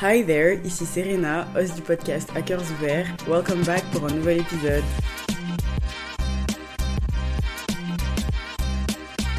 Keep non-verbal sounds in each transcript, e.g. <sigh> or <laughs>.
Hi there, ici Serena, host du podcast Hackers Ouverts. Welcome back pour un nouvel épisode.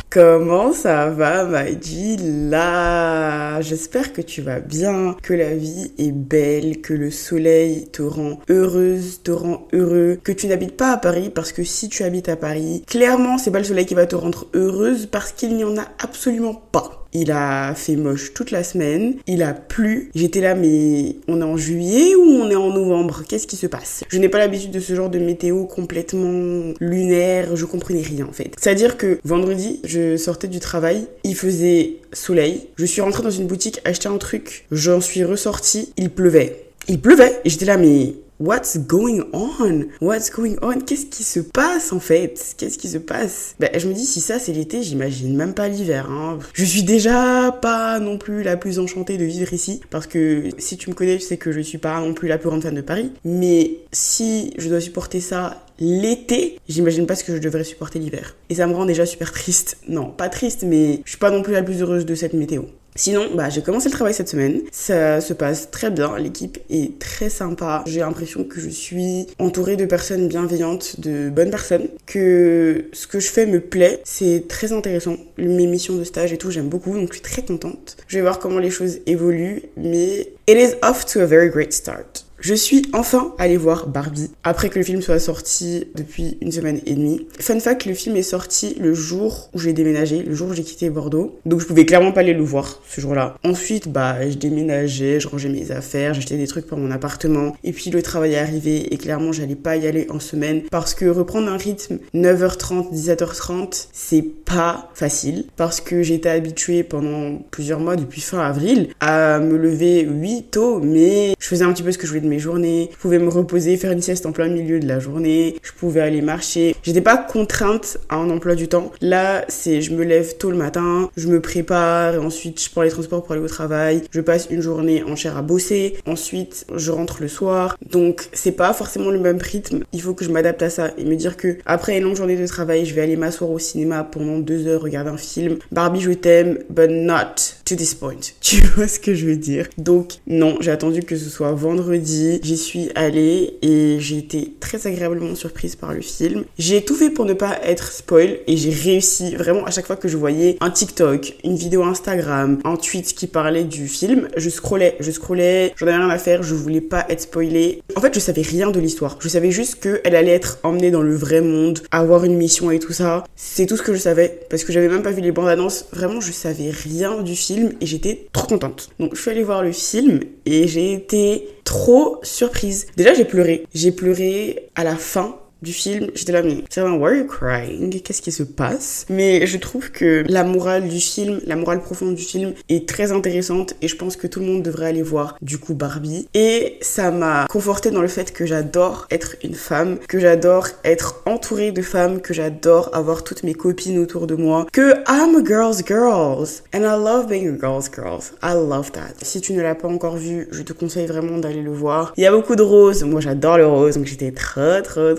Comment ça va, Maïdi Là, j'espère que tu vas bien, que la vie est belle, que le soleil te rend heureuse, te rend heureux, que tu n'habites pas à Paris parce que si tu habites à Paris, clairement, c'est pas le soleil qui va te rendre heureuse parce qu'il n'y en a absolument pas. Il a fait moche toute la semaine. Il a plu. J'étais là, mais on est en juillet ou on est en novembre? Qu'est-ce qui se passe? Je n'ai pas l'habitude de ce genre de météo complètement lunaire. Je comprenais rien en fait. C'est-à-dire que vendredi, je sortais du travail. Il faisait soleil. Je suis rentrée dans une boutique acheter un truc. J'en suis ressortie. Il pleuvait. Il pleuvait. Et j'étais là, mais What's going on? What's going on? Qu'est-ce qui se passe en fait? Qu'est-ce qui se passe? Ben, je me dis, si ça c'est l'été, j'imagine même pas l'hiver. Hein. Je suis déjà pas non plus la plus enchantée de vivre ici. Parce que si tu me connais, tu sais que je suis pas non plus la plus grande fan de Paris. Mais si je dois supporter ça l'été, j'imagine pas ce que je devrais supporter l'hiver. Et ça me rend déjà super triste. Non, pas triste, mais je suis pas non plus la plus heureuse de cette météo. Sinon, bah, j'ai commencé le travail cette semaine. Ça se passe très bien. L'équipe est très sympa. J'ai l'impression que je suis entourée de personnes bienveillantes, de bonnes personnes. Que ce que je fais me plaît. C'est très intéressant. Mes missions de stage et tout, j'aime beaucoup. Donc, je suis très contente. Je vais voir comment les choses évoluent. Mais it is off to a very great start. Je suis enfin allée voir Barbie après que le film soit sorti depuis une semaine et demie. Fun fact, le film est sorti le jour où j'ai déménagé, le jour où j'ai quitté Bordeaux. Donc je pouvais clairement pas aller le voir ce jour-là. Ensuite, bah, je déménageais, je rangeais mes affaires, j'achetais des trucs pour mon appartement. Et puis le travail est arrivé et clairement j'allais pas y aller en semaine parce que reprendre un rythme 9h30, 17h30, c'est pas facile parce que j'étais habituée pendant plusieurs mois depuis fin avril à me lever 8 tôt mais je faisais un petit peu ce que je voulais de mes journées, je pouvais me reposer, faire une sieste en plein milieu de la journée, je pouvais aller marcher. J'étais pas contrainte à un emploi du temps. Là, c'est je me lève tôt le matin, je me prépare, ensuite je prends les transports pour aller au travail, je passe une journée entière à bosser, ensuite je rentre le soir. Donc c'est pas forcément le même rythme. Il faut que je m'adapte à ça et me dire que après une longue journée de travail, je vais aller m'asseoir au cinéma pendant deux heures, regarder un film. Barbie, je t'aime, but not to this point. <laughs> Tu vois ce que je veux dire? Donc non, j'ai attendu que ce soit vendredi j'y suis allée et j'ai été très agréablement surprise par le film. J'ai tout fait pour ne pas être spoil et j'ai réussi vraiment à chaque fois que je voyais un TikTok, une vidéo Instagram, un tweet qui parlait du film, je scrollais, je scrollais, j'en avais rien à faire, je voulais pas être spoilée. En fait, je savais rien de l'histoire. Je savais juste qu'elle allait être emmenée dans le vrai monde, avoir une mission et tout ça. C'est tout ce que je savais parce que j'avais même pas vu les bandes annonces. Vraiment, je savais rien du film et j'étais trop contente. Donc, je suis allée voir le film et j'ai été trop surprise. Déjà, j'ai pleuré. J'ai pleuré à la fin du film, j'étais là, mais why are you crying? Qu'est-ce qui se passe? Mais je trouve que la morale du film, la morale profonde du film est très intéressante et je pense que tout le monde devrait aller voir du coup Barbie. Et ça m'a conforté dans le fait que j'adore être une femme, que j'adore être entourée de femmes, que j'adore avoir toutes mes copines autour de moi, que I'm a girl's girls and I love being a girl's girls. I love that. Si tu ne l'as pas encore vu, je te conseille vraiment d'aller le voir. Il y a beaucoup de roses, moi j'adore le rose, donc j'étais trop trop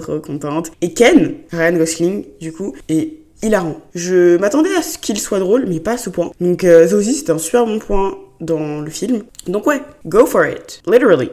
et Ken, Ryan Gosling, du coup, est hilarant. Je m'attendais à ce qu'il soit drôle, mais pas à ce point. Donc, euh, ça c'était un super bon point dans le film. Donc ouais, go for it. Literally.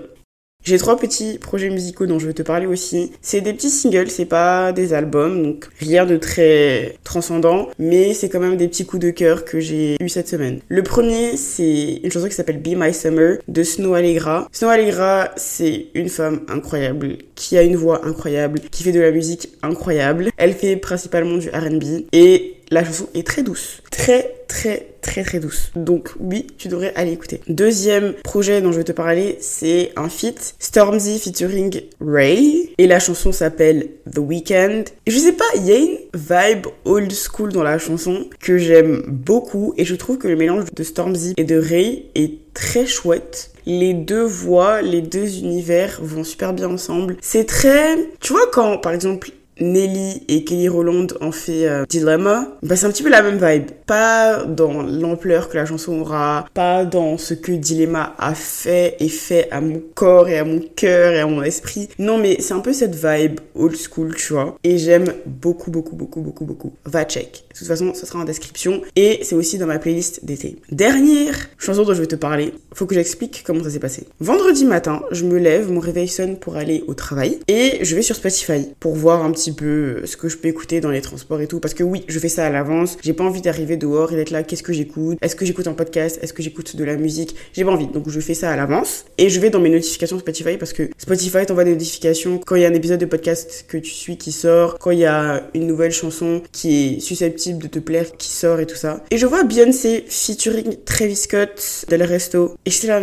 J'ai trois petits projets musicaux dont je veux te parler aussi. C'est des petits singles, c'est pas des albums, donc rien de très transcendant, mais c'est quand même des petits coups de cœur que j'ai eu cette semaine. Le premier, c'est une chanson qui s'appelle Be My Summer de Snow Allegra. Snow Allegra, c'est une femme incroyable, qui a une voix incroyable, qui fait de la musique incroyable. Elle fait principalement du R&B et la chanson est très douce. Très, très, très, très douce. Donc oui, tu devrais aller écouter. Deuxième projet dont je vais te parler, c'est un feat. Stormzy featuring Ray. Et la chanson s'appelle The Weeknd. Je sais pas, il y a une vibe old school dans la chanson que j'aime beaucoup. Et je trouve que le mélange de Stormzy et de Ray est très chouette les deux voix, les deux univers vont super bien ensemble. C'est très... Tu vois quand, par exemple, Nelly et Kelly Rowland ont fait euh, Dilemma, bah c'est un petit peu la même vibe. Pas dans l'ampleur que la chanson aura, pas dans ce que Dilemma a fait et fait à mon corps et à mon cœur et à mon esprit. Non mais c'est un peu cette vibe old school, tu vois. Et j'aime beaucoup, beaucoup, beaucoup, beaucoup, beaucoup. Va check. De toute façon, ça sera en description. Et c'est aussi dans ma playlist d'été. Dernière chanson dont je vais te parler. Faut que j'explique comment ça s'est passé. Vendredi matin, je me lève, mon réveil sonne pour aller au travail. Et je vais sur Spotify pour voir un petit peu ce que je peux écouter dans les transports et tout. Parce que oui, je fais ça à l'avance. J'ai pas envie d'arriver dehors et d'être là, qu'est-ce que j'écoute? Est-ce que j'écoute un podcast? Est-ce que j'écoute de la musique? J'ai pas envie. Donc je fais ça à l'avance. Et je vais dans mes notifications Spotify parce que Spotify t'envoie des notifications quand il y a un épisode de podcast que tu suis qui sort, quand il y a une nouvelle chanson qui est susceptible de te plaire qui sort et tout ça. Et je vois Beyoncé featuring Travis Scott Del Resto. Et je suis là,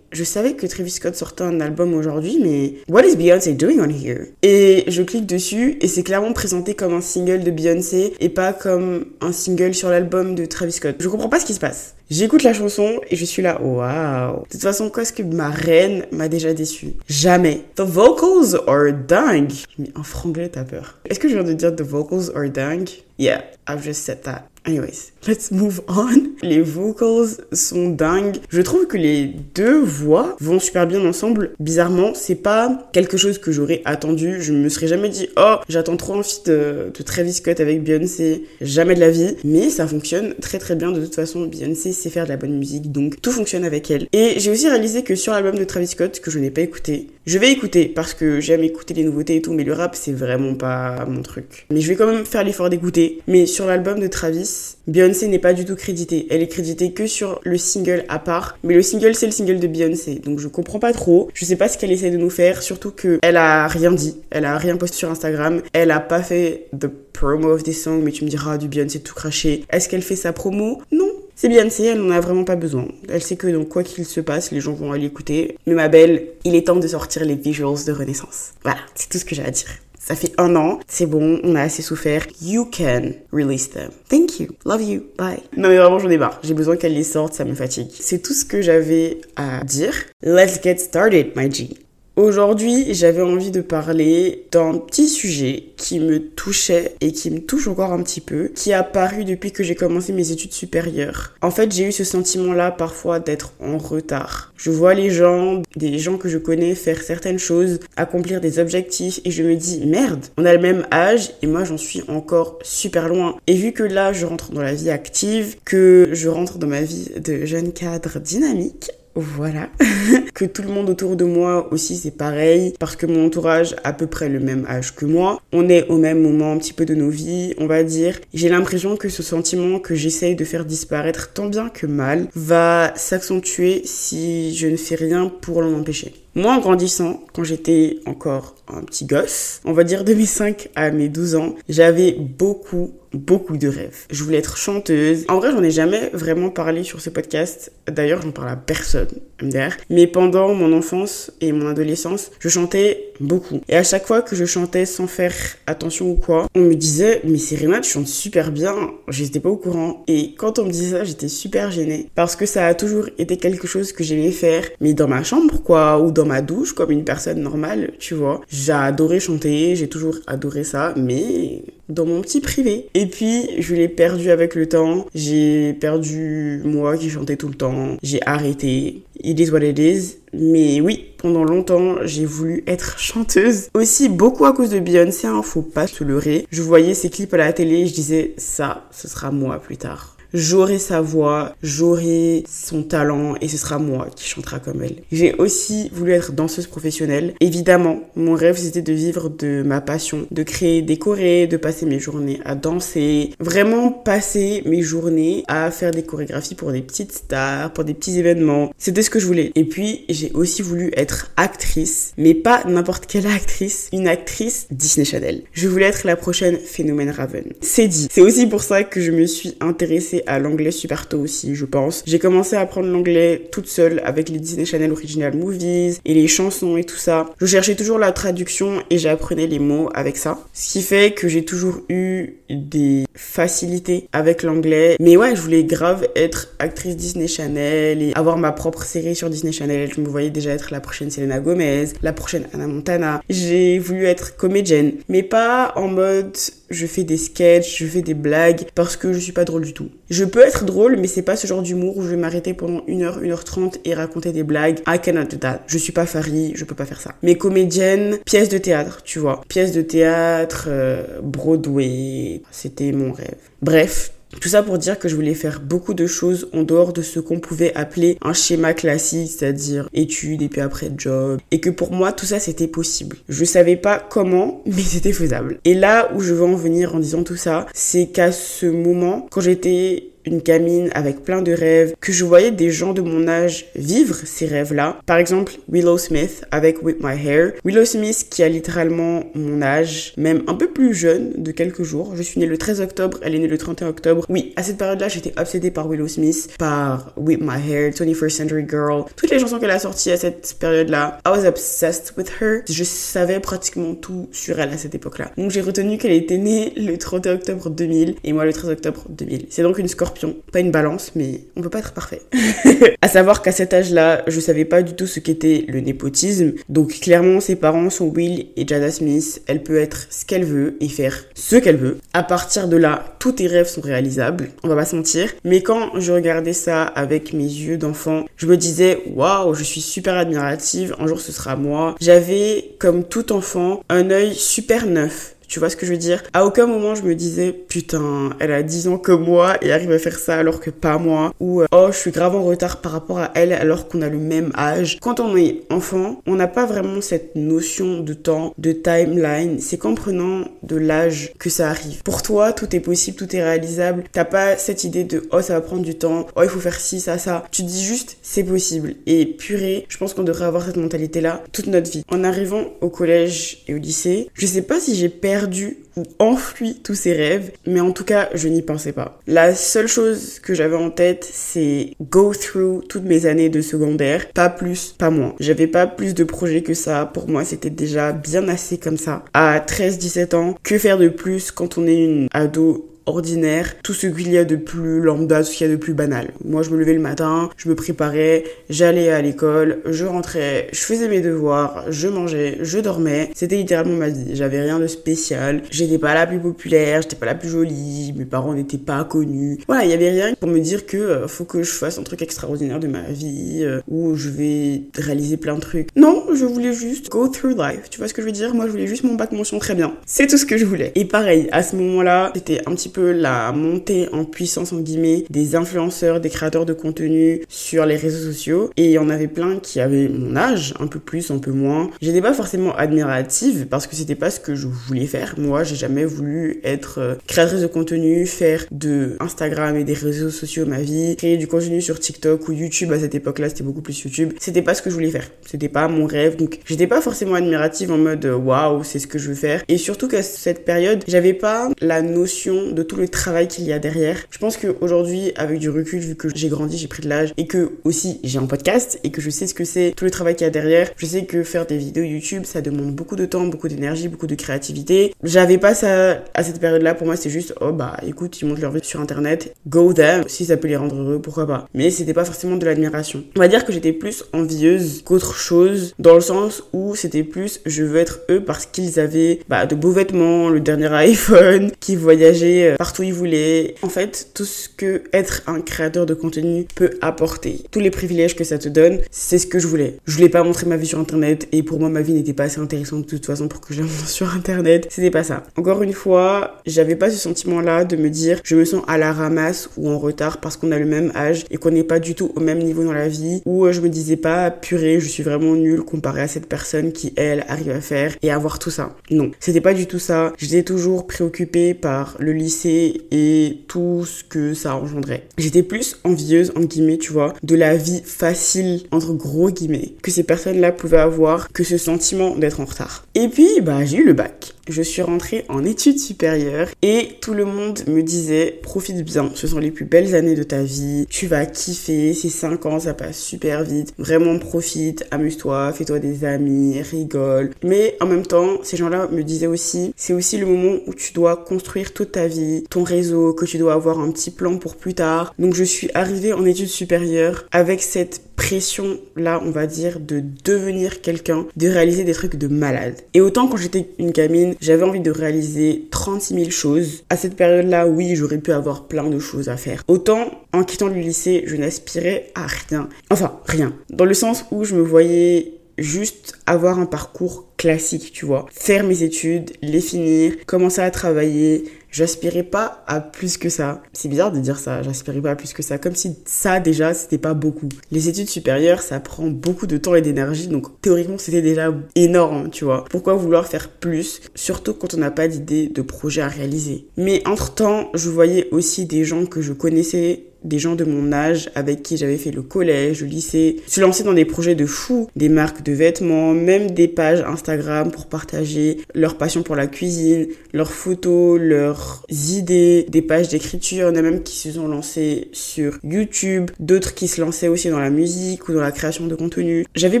je savais que Travis Scott sortait un album aujourd'hui, mais what is Beyoncé doing on here? Et je clique dessus et c'est clairement présenté comme un single de Beyoncé et pas comme un single sur l'album de Travis Scott. Je comprends pas ce qui se passe. J'écoute la chanson et je suis là, waouh. De toute façon, qu'est-ce que ma reine m'a déjà déçu Jamais. The vocals are dingue. Mais en franglais, t'as peur. Est-ce que je viens de dire the vocals are dingue? Yeah, I've just said that. Anyways, let's move on. Les vocals sont dingues. Je trouve que les deux voix vont super bien ensemble. Bizarrement, c'est pas quelque chose que j'aurais attendu. Je me serais jamais dit, oh, j'attends trop un feat de, de Travis Scott avec Beyoncé. Jamais de la vie. Mais ça fonctionne très très bien. De toute façon, Beyoncé sait faire de la bonne musique, donc tout fonctionne avec elle. Et j'ai aussi réalisé que sur l'album de Travis Scott, que je n'ai pas écouté, je vais écouter parce que j'aime écouter les nouveautés et tout, mais le rap, c'est vraiment pas mon truc. Mais je vais quand même faire l'effort d'écouter. Mais sur l'album de Travis, Beyoncé n'est pas du tout créditée. Elle est créditée que sur le single à part. Mais le single, c'est le single de Beyoncé. Donc je comprends pas trop. Je sais pas ce qu'elle essaie de nous faire. Surtout que elle a rien dit. Elle a rien posté sur Instagram. Elle a pas fait the promo of this song. Mais tu me diras du Beyoncé tout craché. Est-ce qu'elle fait sa promo? Non. C'est Beyoncé, elle n'en a vraiment pas besoin. Elle sait que donc quoi qu'il se passe, les gens vont aller écouter. Mais ma belle, il est temps de sortir les visuals de Renaissance. Voilà, c'est tout ce que j'ai à dire. Ça fait un an, c'est bon, on a assez souffert. You can release them. Thank you. Love you. Bye. Non mais vraiment j'en ai marre. J'ai besoin qu'elle les sorte, ça me fatigue. C'est tout ce que j'avais à dire. Let's get started, my G. Aujourd'hui, j'avais envie de parler d'un petit sujet qui me touchait et qui me touche encore un petit peu, qui a apparu depuis que j'ai commencé mes études supérieures. En fait, j'ai eu ce sentiment-là parfois d'être en retard. Je vois les gens, des gens que je connais faire certaines choses, accomplir des objectifs et je me dis merde, on a le même âge et moi j'en suis encore super loin. Et vu que là, je rentre dans la vie active, que je rentre dans ma vie de jeune cadre dynamique, voilà. <laughs> que tout le monde autour de moi aussi c'est pareil parce que mon entourage a à peu près le même âge que moi. On est au même moment un petit peu de nos vies, on va dire. J'ai l'impression que ce sentiment que j'essaye de faire disparaître tant bien que mal va s'accentuer si je ne fais rien pour l'en empêcher. Moi, en grandissant, quand j'étais encore un petit gosse, on va dire de mes 5 à mes 12 ans, j'avais beaucoup, beaucoup de rêves. Je voulais être chanteuse. En vrai, j'en ai jamais vraiment parlé sur ce podcast. D'ailleurs, j'en parle à personne, MDR. Mais pendant mon enfance et mon adolescence, je chantais beaucoup. Et à chaque fois que je chantais sans faire attention ou quoi, on me disait, mais Serena, tu chantes super bien. J'étais pas au courant. Et quand on me disait ça, j'étais super gênée. Parce que ça a toujours été quelque chose que j'aimais faire, mais dans ma chambre, quoi, ou dans ma douche comme une personne normale, tu vois. J'ai adoré chanter, j'ai toujours adoré ça, mais dans mon petit privé. Et puis, je l'ai perdu avec le temps. J'ai perdu moi qui chantais tout le temps. J'ai arrêté. It is what it is. Mais oui, pendant longtemps, j'ai voulu être chanteuse. Aussi, beaucoup à cause de Beyoncé, hein, faut pas se leurrer. Je voyais ses clips à la télé, je disais, ça, ce sera moi plus tard j'aurai sa voix, j'aurai son talent et ce sera moi qui chantera comme elle. J'ai aussi voulu être danseuse professionnelle. Évidemment, mon rêve c'était de vivre de ma passion, de créer des de passer mes journées à danser, vraiment passer mes journées à faire des chorégraphies pour des petites stars, pour des petits événements. C'était ce que je voulais. Et puis j'ai aussi voulu être actrice, mais pas n'importe quelle actrice, une actrice Disney Channel. Je voulais être la prochaine Phénomène Raven. C'est dit. C'est aussi pour ça que je me suis intéressée à l'anglais super tôt aussi, je pense. J'ai commencé à apprendre l'anglais toute seule avec les Disney Channel Original Movies et les chansons et tout ça. Je cherchais toujours la traduction et j'apprenais les mots avec ça. Ce qui fait que j'ai toujours eu des facilités avec l'anglais. Mais ouais, je voulais grave être actrice Disney Channel et avoir ma propre série sur Disney Channel. Je me voyais déjà être la prochaine Selena Gomez, la prochaine Anna Montana. J'ai voulu être comédienne, mais pas en mode je fais des sketchs, je fais des blagues parce que je suis pas drôle du tout. Je peux être drôle, mais c'est pas ce genre d'humour où je vais m'arrêter pendant 1h, 1h30 et raconter des blagues. I cannot do that. Je suis pas Farid, je peux pas faire ça. Mais comédienne, pièce de théâtre, tu vois. Pièce de théâtre, euh, Broadway, c'était mon rêve. Bref, tout ça pour dire que je voulais faire beaucoup de choses en dehors de ce qu'on pouvait appeler un schéma classique, c'est-à-dire études et puis après job. Et que pour moi, tout ça, c'était possible. Je savais pas comment, <laughs> mais c'était faisable. Et là où je veux en venir en disant tout ça, c'est qu'à ce moment, quand j'étais une gamine avec plein de rêves, que je voyais des gens de mon âge vivre ces rêves-là. Par exemple, Willow Smith avec With My Hair. Willow Smith qui a littéralement mon âge, même un peu plus jeune de quelques jours. Je suis née le 13 octobre, elle est née le 31 octobre. Oui, à cette période-là, j'étais obsédée par Willow Smith, par With My Hair, 21st Century Girl, toutes les chansons qu'elle a sorties à cette période-là. I was obsessed with her. Je savais pratiquement tout sur elle à cette époque-là. Donc j'ai retenu qu'elle était née le 31 octobre 2000 et moi le 13 octobre 2000. C'est donc une scorpion pas une balance, mais on peut pas être parfait. <laughs> à savoir qu'à cet âge-là, je savais pas du tout ce qu'était le népotisme. Donc clairement, ses parents sont Will et Jada Smith. Elle peut être ce qu'elle veut et faire ce qu'elle veut. À partir de là, tous tes rêves sont réalisables. On va pas se mentir. Mais quand je regardais ça avec mes yeux d'enfant, je me disais, waouh, je suis super admirative. Un jour, ce sera moi. J'avais, comme tout enfant, un œil super neuf tu vois ce que je veux dire? À aucun moment je me disais putain, elle a 10 ans que moi et arrive à faire ça alors que pas moi ou euh, oh, je suis grave en retard par rapport à elle alors qu'on a le même âge. Quand on est enfant, on n'a pas vraiment cette notion de temps, de timeline. C'est qu'en prenant de l'âge que ça arrive. Pour toi, tout est possible, tout est réalisable. T'as pas cette idée de oh, ça va prendre du temps, oh, il faut faire ci, ça, ça. Tu te dis juste c'est possible. Et purée, je pense qu'on devrait avoir cette mentalité là toute notre vie. En arrivant au collège et au lycée, je sais pas si j'ai perdu perdu ou enfui tous ces rêves, mais en tout cas, je n'y pensais pas. La seule chose que j'avais en tête, c'est go through toutes mes années de secondaire, pas plus, pas moins. J'avais pas plus de projets que ça, pour moi c'était déjà bien assez comme ça. À 13-17 ans, que faire de plus quand on est une ado ordinaire, tout ce qu'il y a de plus lambda, tout ce qu'il y a de plus banal. Moi, je me levais le matin, je me préparais, j'allais à l'école, je rentrais, je faisais mes devoirs, je mangeais, je dormais. C'était littéralement ma vie. J'avais rien de spécial. J'étais pas la plus populaire, j'étais pas la plus jolie, mes parents n'étaient pas connus. Voilà, il y avait rien pour me dire que euh, faut que je fasse un truc extraordinaire de ma vie, euh, où je vais réaliser plein de trucs. Non, je voulais juste go through life. Tu vois ce que je veux dire? Moi, je voulais juste mon bac mention très bien. C'est tout ce que je voulais. Et pareil, à ce moment-là, c'était un petit peu la montée en puissance en guillemets des influenceurs, des créateurs de contenu sur les réseaux sociaux et il y en avait plein qui avaient mon âge, un peu plus, un peu moins. J'étais pas forcément admirative parce que c'était pas ce que je voulais faire. Moi, j'ai jamais voulu être euh, créatrice de contenu, faire de Instagram et des réseaux sociaux ma vie, créer du contenu sur TikTok ou YouTube à cette époque-là, c'était beaucoup plus YouTube. C'était pas ce que je voulais faire. C'était pas mon rêve. Donc, j'étais pas forcément admirative en mode waouh, c'est ce que je veux faire. Et surtout qu'à cette période, j'avais pas la notion de tout le travail qu'il y a derrière. Je pense qu'aujourd'hui, avec du recul, vu que j'ai grandi, j'ai pris de l'âge et que aussi j'ai un podcast et que je sais ce que c'est, tout le travail qu'il y a derrière, je sais que faire des vidéos YouTube, ça demande beaucoup de temps, beaucoup d'énergie, beaucoup de créativité. J'avais pas ça à cette période-là. Pour moi, c'est juste, oh bah écoute, ils montent leur vie sur internet, go them. Si ça peut les rendre heureux, pourquoi pas. Mais c'était pas forcément de l'admiration. On va dire que j'étais plus envieuse qu'autre chose, dans le sens où c'était plus, je veux être eux parce qu'ils avaient bah, de beaux vêtements, le dernier <laughs> iPhone, qui voyageaient euh, partout où ils voulaient. En fait, tout ce que être un créateur de contenu peut apporter, tous les privilèges que ça te donne, c'est ce que je voulais. Je voulais pas montrer ma vie sur internet et pour moi ma vie n'était pas assez intéressante de toute façon pour que je <laughs> sur internet. C'était pas ça. Encore une fois, j'avais pas ce sentiment là de me dire je me sens à la ramasse ou en retard parce qu'on a le même âge et qu'on n'est pas du tout au même niveau dans la vie ou je me disais pas purée, je suis vraiment nulle comparé à cette personne qui elle arrive à faire et avoir tout ça. Non, c'était pas du tout ça. J'étais toujours préoccupée par le lycée et tout ce que ça engendrait. J'étais plus envieuse, en guillemets, tu vois, de la vie facile, entre gros guillemets, que ces personnes-là pouvaient avoir, que ce sentiment d'être en retard. Et puis, bah, j'ai eu le bac. Je suis rentrée en études supérieures et tout le monde me disait profite bien, ce sont les plus belles années de ta vie, tu vas kiffer, ces 5 ans ça passe super vite, vraiment profite, amuse-toi, fais-toi des amis, rigole. Mais en même temps, ces gens-là me disaient aussi, c'est aussi le moment où tu dois construire toute ta vie, ton réseau, que tu dois avoir un petit plan pour plus tard. Donc je suis arrivée en études supérieures avec cette pression là on va dire de devenir quelqu'un de réaliser des trucs de malade et autant quand j'étais une gamine j'avais envie de réaliser 36 000 choses à cette période là oui j'aurais pu avoir plein de choses à faire autant en quittant le lycée je n'aspirais à rien enfin rien dans le sens où je me voyais juste avoir un parcours classique, tu vois. Faire mes études, les finir, commencer à travailler. J'aspirais pas à plus que ça. C'est bizarre de dire ça, j'aspirais pas à plus que ça. Comme si ça, déjà, c'était pas beaucoup. Les études supérieures, ça prend beaucoup de temps et d'énergie. Donc, théoriquement, c'était déjà énorme, tu vois. Pourquoi vouloir faire plus Surtout quand on n'a pas d'idée de projet à réaliser? Mais entre-temps, je voyais aussi des gens que je connaissais des gens de mon âge avec qui j'avais fait le collège, le lycée, se lancer dans des projets de fou, des marques de vêtements, même des pages Instagram pour partager leur passion pour la cuisine, leurs photos, leurs idées, des pages d'écriture. Il y en a même qui se sont lancés sur YouTube, d'autres qui se lançaient aussi dans la musique ou dans la création de contenu. J'avais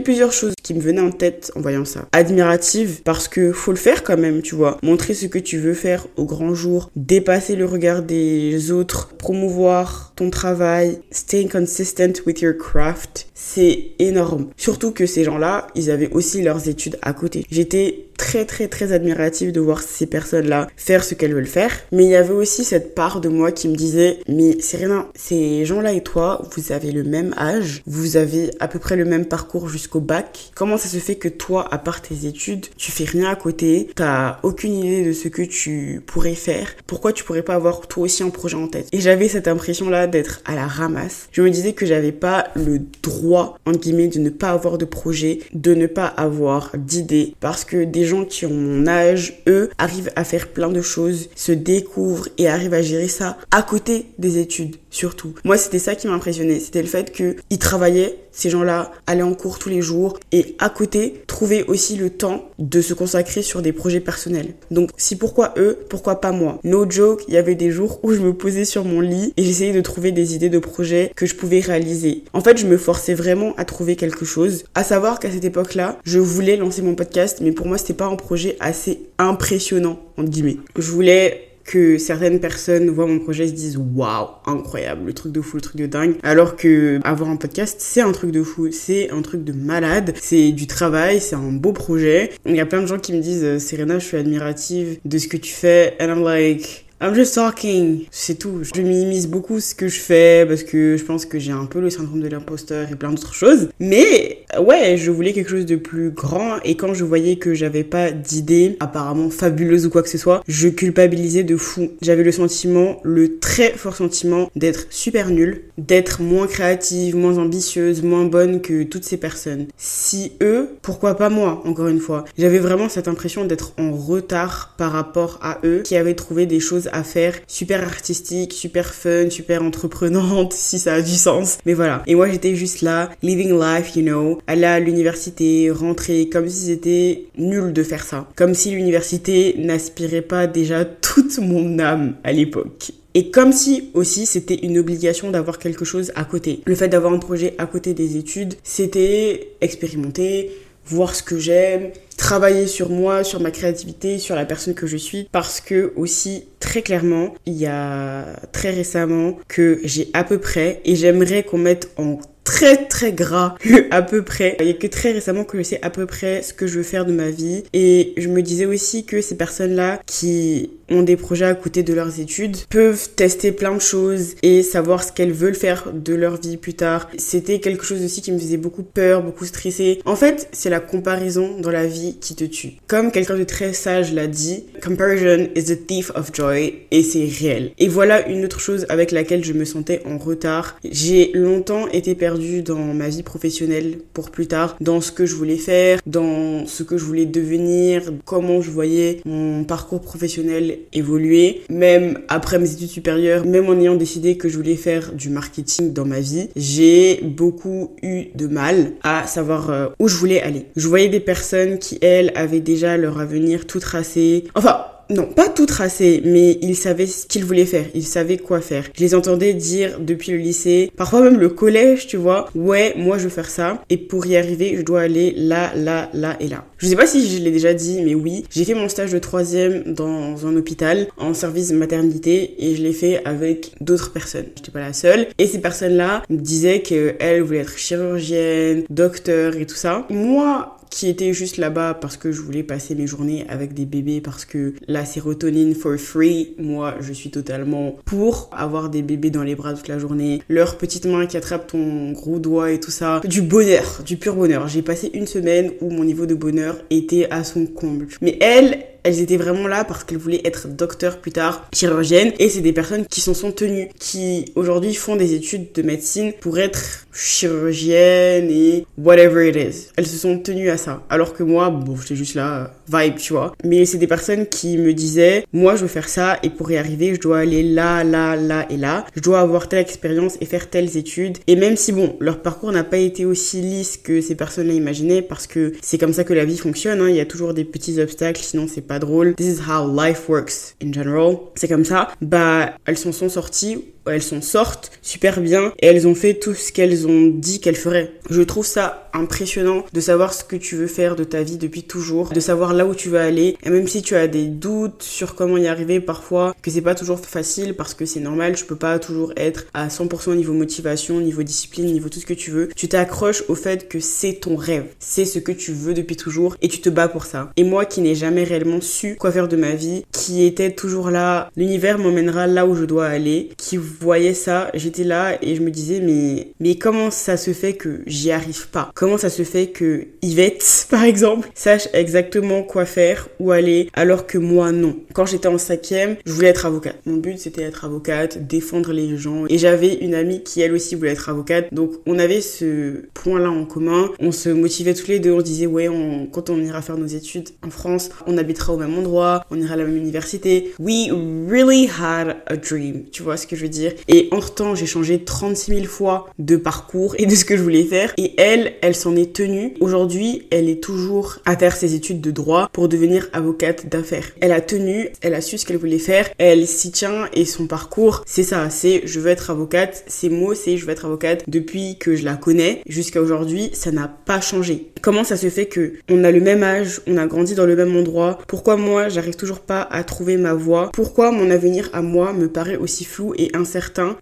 plusieurs choses qui me venaient en tête en voyant ça. Admirative parce que faut le faire quand même, tu vois. Montrer ce que tu veux faire au grand jour, dépasser le regard des autres, promouvoir ton travail, staying consistent with your craft, c'est énorme. Surtout que ces gens-là, ils avaient aussi leurs études à côté. J'étais très très très admirative de voir ces personnes-là faire ce qu'elles veulent faire. Mais il y avait aussi cette part de moi qui me disait, mais Serena, ces gens-là et toi, vous avez le même âge, vous avez à peu près le même parcours jusqu'au bac. Comment ça se fait que toi, à part tes études, tu fais rien à côté, t'as aucune idée de ce que tu pourrais faire? Pourquoi tu pourrais pas avoir toi aussi un projet en tête? Et j'avais cette impression-là à la ramasse. Je me disais que j'avais pas le droit, entre guillemets, de ne pas avoir de projet, de ne pas avoir d'idées, parce que des gens qui ont mon âge, eux, arrivent à faire plein de choses, se découvrent et arrivent à gérer ça à côté des études, surtout. Moi, c'était ça qui m'impressionnait. C'était le fait qu'ils travaillaient, ces gens-là allaient en cours tous les jours et à côté, trouvaient aussi le temps de se consacrer sur des projets personnels. Donc, si pourquoi eux, pourquoi pas moi? No joke, il y avait des jours où je me posais sur mon lit et j'essayais de trouver des idées de projets que je pouvais réaliser. En fait, je me forçais vraiment à trouver quelque chose. À savoir qu'à cette époque-là, je voulais lancer mon podcast, mais pour moi, c'était pas un projet assez impressionnant, entre guillemets. Je voulais que certaines personnes voient mon projet et se disent waouh incroyable le truc de fou le truc de dingue. Alors que avoir un podcast c'est un truc de fou c'est un truc de malade c'est du travail c'est un beau projet. Il y a plein de gens qui me disent Serena je suis admirative de ce que tu fais and I'm like I'm just talking, c'est tout. Je minimise beaucoup ce que je fais parce que je pense que j'ai un peu le syndrome de l'imposteur et plein d'autres choses. Mais ouais, je voulais quelque chose de plus grand et quand je voyais que j'avais pas d'idée apparemment fabuleuse ou quoi que ce soit, je culpabilisais de fou. J'avais le sentiment, le très fort sentiment d'être super nulle, d'être moins créative, moins ambitieuse, moins bonne que toutes ces personnes. Si eux, pourquoi pas moi, encore une fois. J'avais vraiment cette impression d'être en retard par rapport à eux qui avaient trouvé des choses à faire super artistique, super fun, super entreprenante, <laughs> si ça a du sens. Mais voilà. Et moi, j'étais juste là, living life, you know, aller à l'université, rentrer, comme si c'était nul de faire ça. Comme si l'université n'aspirait pas déjà toute mon âme à l'époque. Et comme si aussi c'était une obligation d'avoir quelque chose à côté. Le fait d'avoir un projet à côté des études, c'était expérimenter, voir ce que j'aime, travailler sur moi, sur ma créativité, sur la personne que je suis, parce que aussi très clairement, il y a très récemment que j'ai à peu près, et j'aimerais qu'on mette en très très gras <laughs> à peu près. Il y a que très récemment que je sais à peu près ce que je veux faire de ma vie et je me disais aussi que ces personnes-là qui ont des projets à côté de leurs études peuvent tester plein de choses et savoir ce qu'elles veulent faire de leur vie plus tard. C'était quelque chose aussi qui me faisait beaucoup peur, beaucoup stresser. En fait, c'est la comparaison dans la vie qui te tue. Comme quelqu'un de très sage l'a dit, comparison is the thief of joy et c'est réel. Et voilà une autre chose avec laquelle je me sentais en retard. J'ai longtemps été perdue dans ma vie professionnelle pour plus tard, dans ce que je voulais faire, dans ce que je voulais devenir, comment je voyais mon parcours professionnel évolué. Même après mes études supérieures, même en ayant décidé que je voulais faire du marketing dans ma vie, j'ai beaucoup eu de mal à savoir euh, où je voulais aller. Je voyais des personnes qui, elles, avaient déjà leur avenir tout tracé. Enfin, non, pas tout tracé, mais ils savaient ce qu'ils voulaient faire, ils savaient quoi faire. Je les entendais dire depuis le lycée, parfois même le collège, tu vois, ouais, moi je veux faire ça, et pour y arriver, je dois aller là, là, là et là. Je sais pas si je l'ai déjà dit, mais oui, j'ai fait mon stage de troisième dans un hôpital en service maternité et je l'ai fait avec d'autres personnes. J'étais pas la seule. Et ces personnes-là me disaient qu'elles voulaient être chirurgiennes, docteurs et tout ça. Moi, qui était juste là-bas parce que je voulais passer mes journées avec des bébés parce que la sérotonine for free, moi je suis totalement pour avoir des bébés dans les bras toute la journée, leur petite main qui attrape ton gros doigt et tout ça, du bonheur, du pur bonheur. J'ai passé une semaine où mon niveau de bonheur était à son comble. Mais elle, elles étaient vraiment là parce qu'elles voulaient être docteurs plus tard, chirurgiennes, et c'est des personnes qui s'en sont tenues, qui aujourd'hui font des études de médecine pour être chirurgiennes et whatever it is. Elles se sont tenues à ça. Alors que moi, bon, j'étais juste là, vibe, tu vois. Mais c'est des personnes qui me disaient, moi je veux faire ça, et pour y arriver, je dois aller là, là, là et là. Je dois avoir telle expérience et faire telles études. Et même si, bon, leur parcours n'a pas été aussi lisse que ces personnes-là imaginaient, parce que c'est comme ça que la vie fonctionne, hein. il y a toujours des petits obstacles, sinon c'est pas drôle. This is how life works in general. C'est comme ça. Bah, elles s'en sont sorties elles s'en sortent super bien et elles ont fait tout ce qu'elles ont dit qu'elles feraient. Je trouve ça impressionnant de savoir ce que tu veux faire de ta vie depuis toujours, de savoir là où tu vas aller et même si tu as des doutes sur comment y arriver parfois, que c'est pas toujours facile parce que c'est normal, je peux pas toujours être à 100% niveau motivation, niveau discipline, niveau tout ce que tu veux. Tu t'accroches au fait que c'est ton rêve, c'est ce que tu veux depuis toujours et tu te bats pour ça. Et moi qui n'ai jamais réellement su quoi faire de ma vie, qui était toujours là, l'univers m'emmènera là où je dois aller, qui voyais ça, j'étais là et je me disais mais mais comment ça se fait que j'y arrive pas? Comment ça se fait que Yvette <laughs> par exemple sache exactement quoi faire où aller alors que moi non? Quand j'étais en cinquième, je voulais être avocate. Mon but c'était être avocate, défendre les gens et j'avais une amie qui elle aussi voulait être avocate. Donc on avait ce point là en commun. On se motivait tous les deux. On disait ouais quand on ira faire nos études en France, on habitera au même endroit, on ira à la même université. We really had a dream. Tu vois ce que je veux dire? Et entre-temps, j'ai changé 36 000 fois de parcours et de ce que je voulais faire. Et elle, elle s'en est tenue. Aujourd'hui, elle est toujours à faire ses études de droit pour devenir avocate d'affaires. Elle a tenu, elle a su ce qu'elle voulait faire, elle s'y tient et son parcours, c'est ça, c'est je veux être avocate. Ses mots, c'est je veux être avocate. Depuis que je la connais jusqu'à aujourd'hui, ça n'a pas changé. Comment ça se fait que on a le même âge, on a grandi dans le même endroit? Pourquoi moi, j'arrive toujours pas à trouver ma voie? Pourquoi mon avenir à moi me paraît aussi flou et incertain?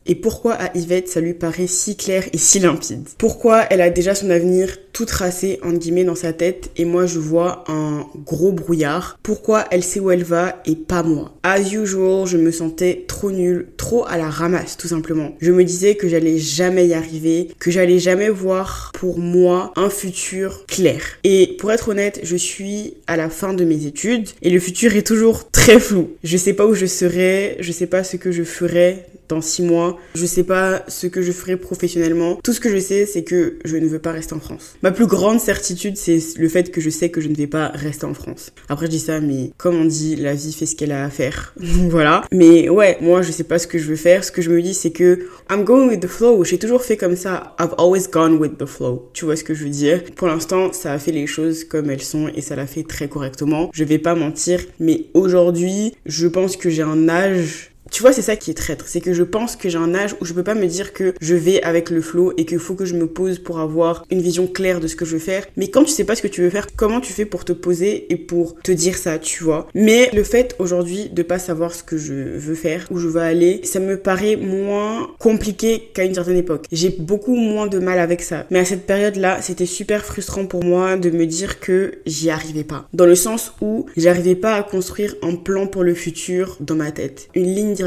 Et pourquoi à Yvette ça lui paraît si clair et si limpide? Pourquoi elle a déjà son avenir tout tracé en guillemets dans sa tête? Et moi je vois un gros brouillard. Pourquoi elle sait où elle va et pas moi? As usual, je me sentais trop nulle, trop à la ramasse tout simplement. Je me disais que j'allais jamais y arriver, que j'allais jamais voir pour moi un futur clair. Et pour être honnête, je suis à la fin de mes études et le futur est toujours très flou. Je sais pas où je serai, je sais pas ce que je ferai dans six mois. Je sais pas ce que je ferai professionnellement. Tout ce que je sais, c'est que je ne veux pas rester en France. Ma plus grande certitude, c'est le fait que je sais que je ne vais pas rester en France. Après, je dis ça, mais comme on dit, la vie fait ce qu'elle a à faire. <laughs> voilà. Mais ouais, moi, je sais pas ce que je veux faire. Ce que je me dis, c'est que I'm going with the flow. J'ai toujours fait comme ça. I've always gone with the flow. Tu vois ce que je veux dire? Pour l'instant, ça a fait les choses comme elles sont et ça l'a fait très correctement. Je vais pas mentir, mais aujourd'hui, je pense que j'ai un âge tu vois, c'est ça qui est traître. C'est que je pense que j'ai un âge où je peux pas me dire que je vais avec le flow et qu'il faut que je me pose pour avoir une vision claire de ce que je veux faire. Mais quand tu sais pas ce que tu veux faire, comment tu fais pour te poser et pour te dire ça, tu vois? Mais le fait aujourd'hui de pas savoir ce que je veux faire, où je veux aller, ça me paraît moins compliqué qu'à une certaine époque. J'ai beaucoup moins de mal avec ça. Mais à cette période-là, c'était super frustrant pour moi de me dire que j'y arrivais pas. Dans le sens où j'arrivais pas à construire un plan pour le futur dans ma tête. Une ligne